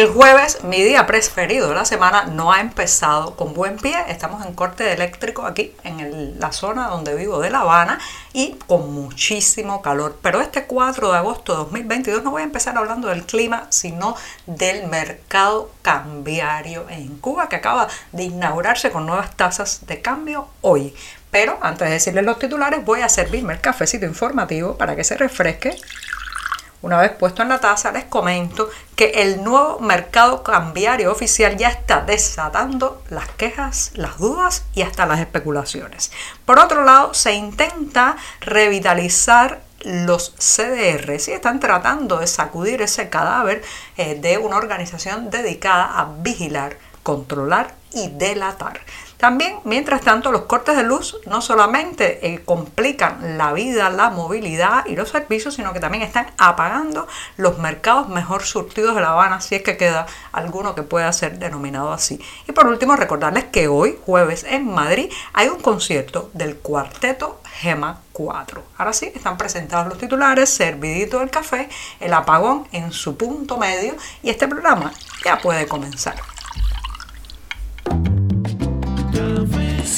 El jueves, mi día preferido de la semana, no ha empezado con buen pie. Estamos en corte eléctrico aquí en la zona donde vivo de La Habana y con muchísimo calor. Pero este 4 de agosto de 2022 no voy a empezar hablando del clima, sino del mercado cambiario en Cuba que acaba de inaugurarse con nuevas tasas de cambio hoy. Pero antes de decirles los titulares, voy a servirme el cafecito informativo para que se refresque una vez puesto en la taza, les comento que el nuevo mercado cambiario oficial ya está desatando las quejas, las dudas y hasta las especulaciones. Por otro lado, se intenta revitalizar los CDR, y están tratando de sacudir ese cadáver eh, de una organización dedicada a vigilar, controlar y delatar. También, mientras tanto, los cortes de luz no solamente eh, complican la vida, la movilidad y los servicios, sino que también están apagando los mercados mejor surtidos de La Habana, si es que queda alguno que pueda ser denominado así. Y por último, recordarles que hoy, jueves, en Madrid, hay un concierto del cuarteto Gema 4. Ahora sí, están presentados los titulares, servidito el café, el apagón en su punto medio y este programa ya puede comenzar.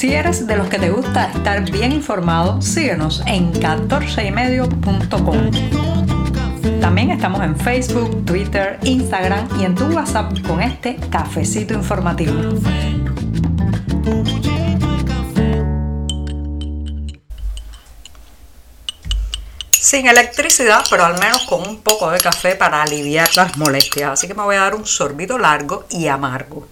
Si eres de los que te gusta estar bien informado, síguenos en 14ymedio.com. También estamos en Facebook, Twitter, Instagram y en tu WhatsApp con este cafecito informativo. Sin electricidad, pero al menos con un poco de café para aliviar las molestias. Así que me voy a dar un sorbito largo y amargo.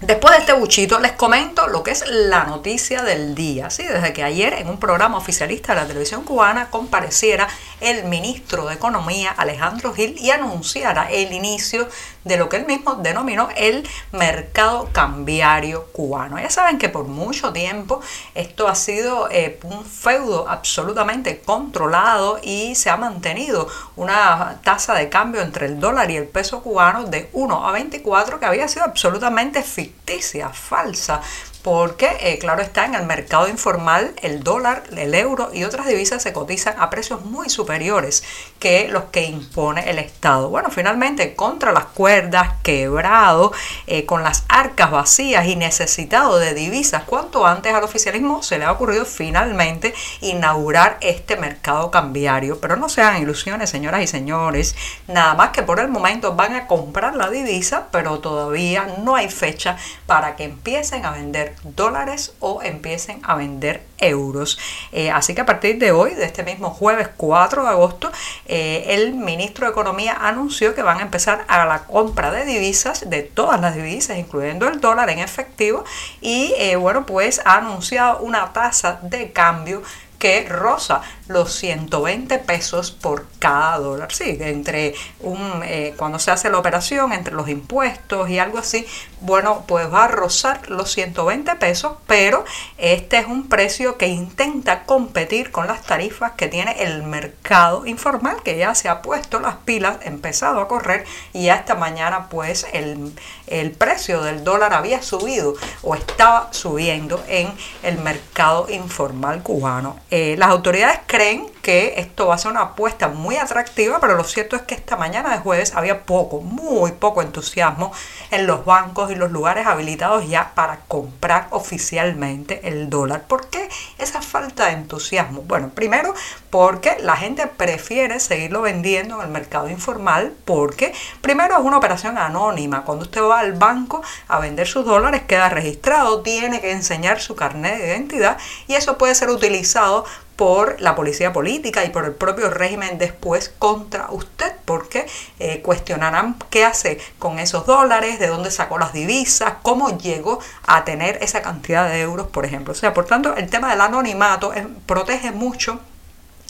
Después de este buchito les comento lo que es la noticia del día. ¿sí? Desde que ayer en un programa oficialista de la televisión cubana compareciera el ministro de Economía Alejandro Gil y anunciara el inicio de lo que él mismo denominó el mercado cambiario cubano. Ya saben que por mucho tiempo esto ha sido eh, un feudo absolutamente controlado y se ha mantenido una tasa de cambio entre el dólar y el peso cubano de 1 a 24 que había sido absolutamente ficticia, falsa, porque, eh, claro está, en el mercado informal el dólar, el euro y otras divisas se cotizan a precios muy superiores que los que impone el Estado. Bueno, finalmente, contra las cuerdas, quebrado, eh, con las arcas vacías y necesitado de divisas, cuanto antes al oficialismo se le ha ocurrido finalmente inaugurar este mercado cambiario. Pero no sean ilusiones, señoras y señores, nada más que por el momento van a comprar la divisa, pero todavía no hay fecha para que empiecen a vender dólares o empiecen a vender euros. Eh, así que a partir de hoy, de este mismo jueves 4 de agosto, eh, el ministro de Economía anunció que van a empezar a la compra de divisas, de todas las divisas, incluyendo el dólar en efectivo, y eh, bueno, pues ha anunciado una tasa de cambio que rosa los 120 pesos por cada dólar. Sí, entre un, eh, cuando se hace la operación, entre los impuestos y algo así, bueno, pues va a rozar los 120 pesos, pero este es un precio que intenta competir con las tarifas que tiene el mercado informal, que ya se ha puesto las pilas, empezado a correr y ya esta mañana pues el, el precio del dólar había subido o estaba subiendo en el mercado informal cubano. Eh, las autoridades creen esto va a ser una apuesta muy atractiva, pero lo cierto es que esta mañana de jueves había poco, muy poco entusiasmo en los bancos y los lugares habilitados ya para comprar oficialmente el dólar. ¿Por qué esa falta de entusiasmo? Bueno, primero porque la gente prefiere seguirlo vendiendo en el mercado informal porque primero es una operación anónima. Cuando usted va al banco a vender sus dólares queda registrado, tiene que enseñar su carnet de identidad y eso puede ser utilizado por la policía política y por el propio régimen después contra usted, porque eh, cuestionarán qué hace con esos dólares, de dónde sacó las divisas, cómo llegó a tener esa cantidad de euros, por ejemplo. O sea, por tanto, el tema del anonimato protege mucho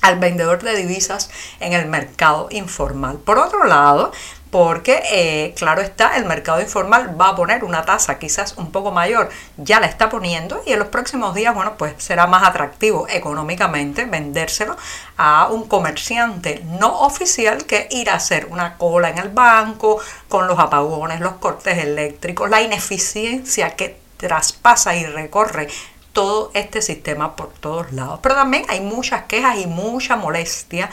al vendedor de divisas en el mercado informal. Por otro lado, porque eh, claro está, el mercado informal va a poner una tasa quizás un poco mayor, ya la está poniendo y en los próximos días, bueno, pues será más atractivo económicamente vendérselo a un comerciante no oficial que ir a hacer una cola en el banco con los apagones, los cortes eléctricos, la ineficiencia que traspasa y recorre todo este sistema por todos lados. Pero también hay muchas quejas y mucha molestia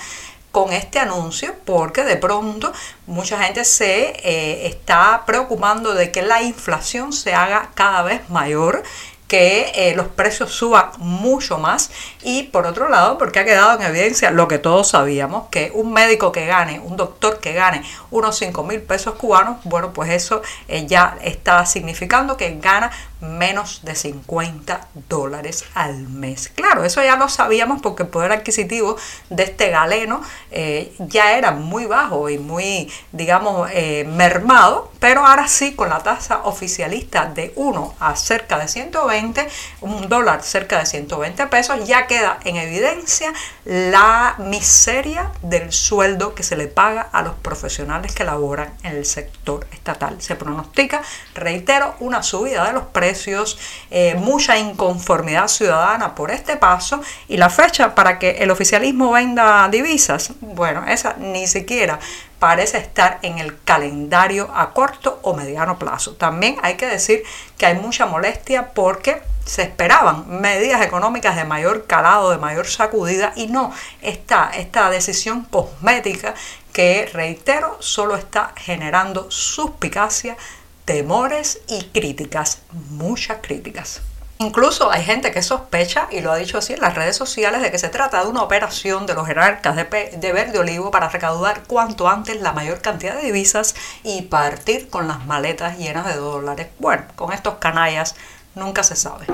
con este anuncio porque de pronto mucha gente se eh, está preocupando de que la inflación se haga cada vez mayor que eh, los precios suban mucho más. Y por otro lado porque ha quedado en evidencia lo que todos sabíamos que un médico que gane un doctor que gane unos 5 mil pesos cubanos bueno pues eso eh, ya está significando que gana menos de 50 dólares al mes. Claro, eso ya lo sabíamos porque el poder adquisitivo de este galeno eh, ya era muy bajo y muy, digamos, eh, mermado, pero ahora sí, con la tasa oficialista de 1 a cerca de 120, un dólar cerca de 120 pesos, ya queda en evidencia la miseria del sueldo que se le paga a los profesionales que laboran en el sector estatal. Se pronostica, reitero, una subida de los precios eh, mucha inconformidad ciudadana por este paso y la fecha para que el oficialismo venda divisas, bueno, esa ni siquiera parece estar en el calendario a corto o mediano plazo. También hay que decir que hay mucha molestia porque se esperaban medidas económicas de mayor calado, de mayor sacudida y no está esta decisión cosmética que, reitero, solo está generando suspicacia temores y críticas, muchas críticas. Incluso hay gente que sospecha, y lo ha dicho así en las redes sociales, de que se trata de una operación de los jerarcas de, de, Verde Olivo para recaudar cuanto antes la mayor cantidad de divisas y partir con las maletas llenas de dólares. Bueno, con estos canallas nunca se sabe.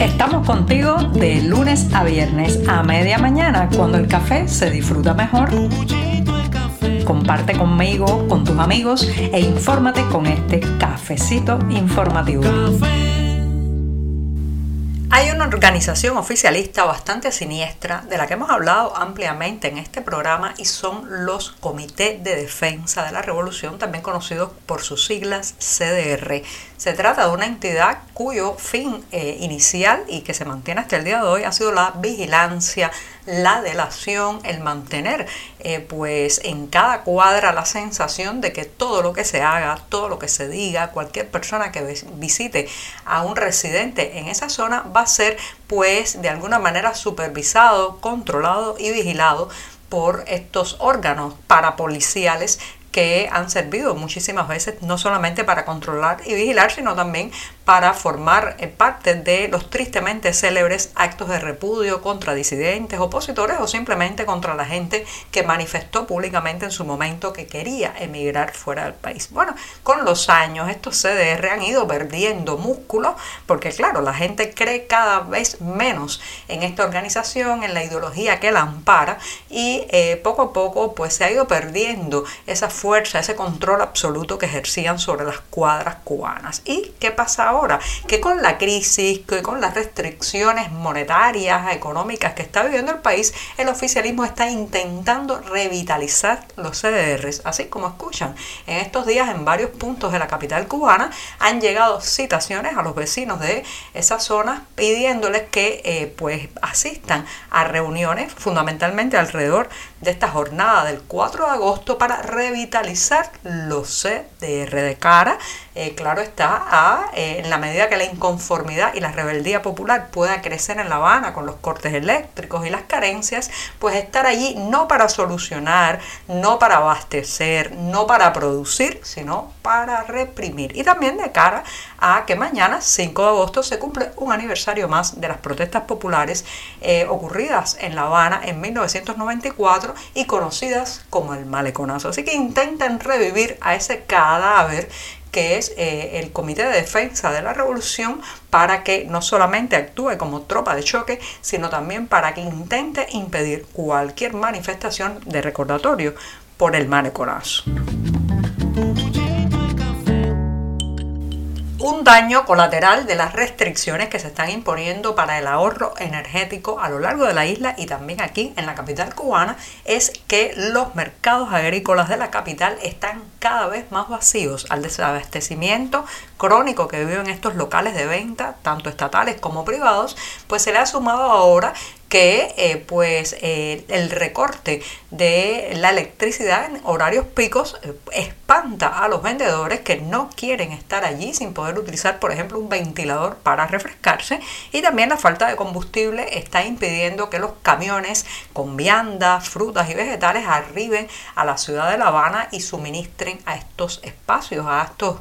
Estamos contigo de lunes a viernes a media mañana, cuando el café se disfruta mejor. Comparte conmigo, con tus amigos e infórmate con este cafecito informativo. Hay una organización oficialista bastante siniestra de la que hemos hablado ampliamente en este programa y son los Comités de Defensa de la Revolución, también conocidos por sus siglas CDR. Se trata de una entidad cuyo fin eh, inicial y que se mantiene hasta el día de hoy ha sido la vigilancia, la delación, el mantener eh, pues en cada cuadra la sensación de que todo lo que se haga, todo lo que se diga, cualquier persona que visite a un residente en esa zona va a ser pues de alguna manera supervisado, controlado y vigilado por estos órganos parapoliciales que han servido muchísimas veces no solamente para controlar y vigilar, sino también para formar eh, parte de los tristemente célebres actos de repudio contra disidentes, opositores o simplemente contra la gente que manifestó públicamente en su momento que quería emigrar fuera del país. Bueno, con los años estos CDR han ido perdiendo músculo porque claro, la gente cree cada vez menos en esta organización, en la ideología que la ampara y eh, poco a poco pues se ha ido perdiendo esa fuerza, ese control absoluto que ejercían sobre las cuadras cubanas. ¿Y qué pasa que con la crisis, que con las restricciones monetarias, económicas que está viviendo el país, el oficialismo está intentando revitalizar los CDRs, así como escuchan. En estos días en varios puntos de la capital cubana han llegado citaciones a los vecinos de esas zonas pidiéndoles que eh, pues asistan a reuniones fundamentalmente alrededor de esta jornada del 4 de agosto para revitalizar los CDR de cara, eh, claro está, a, eh, en la medida que la inconformidad y la rebeldía popular pueda crecer en La Habana con los cortes eléctricos y las carencias, pues estar allí no para solucionar, no para abastecer, no para producir, sino para reprimir. Y también de cara a que mañana, 5 de agosto, se cumple un aniversario más de las protestas populares eh, ocurridas en La Habana en 1994 y conocidas como el maleconazo. Así que intentan revivir a ese cadáver que es eh, el Comité de Defensa de la Revolución, para que no solamente actúe como tropa de choque, sino también para que intente impedir cualquier manifestación de recordatorio por el maleconazo. Daño colateral de las restricciones que se están imponiendo para el ahorro energético a lo largo de la isla y también aquí en la capital cubana es que los mercados agrícolas de la capital están cada vez más vacíos al desabastecimiento crónico que viven estos locales de venta, tanto estatales como privados, pues se le ha sumado ahora que eh, pues eh, el recorte de la electricidad en horarios picos eh, espanta a los vendedores que no quieren estar allí sin poder utilizar por ejemplo un ventilador para refrescarse y también la falta de combustible está impidiendo que los camiones con viandas, frutas y vegetales arriben a la ciudad de La Habana y suministren a estos espacios, a estos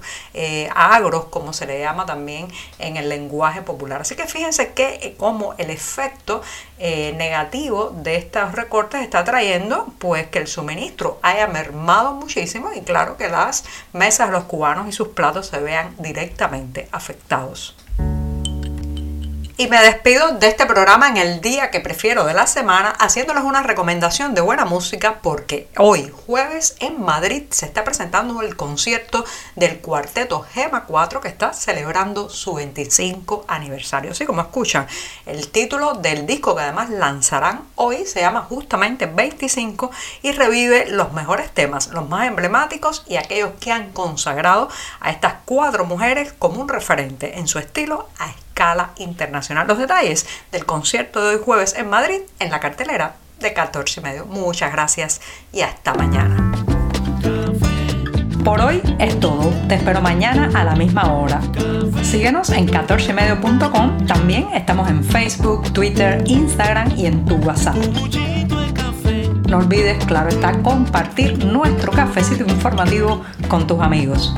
agros como se le llama también en el lenguaje popular. Así que fíjense que como el efecto eh, negativo de estos recortes está trayendo pues que el suministro haya mermado muchísimo y claro que las mesas de los cubanos y sus platos se vean directamente afectados. Y me despido de este programa en el día que prefiero de la semana haciéndoles una recomendación de buena música porque hoy jueves en Madrid se está presentando el concierto del cuarteto Gema 4 que está celebrando su 25 aniversario. Así como escuchan, el título del disco que además lanzarán hoy se llama justamente 25 y revive los mejores temas, los más emblemáticos y aquellos que han consagrado a estas cuatro mujeres como un referente en su estilo a escala internacional. Los detalles del concierto de hoy jueves en Madrid en la cartelera de 14 y medio. Muchas gracias y hasta mañana. Por hoy es todo. Te espero mañana a la misma hora. Síguenos en 14medio.com. También estamos en Facebook, Twitter, Instagram y en tu WhatsApp. No olvides, claro está, compartir nuestro cafecito informativo con tus amigos.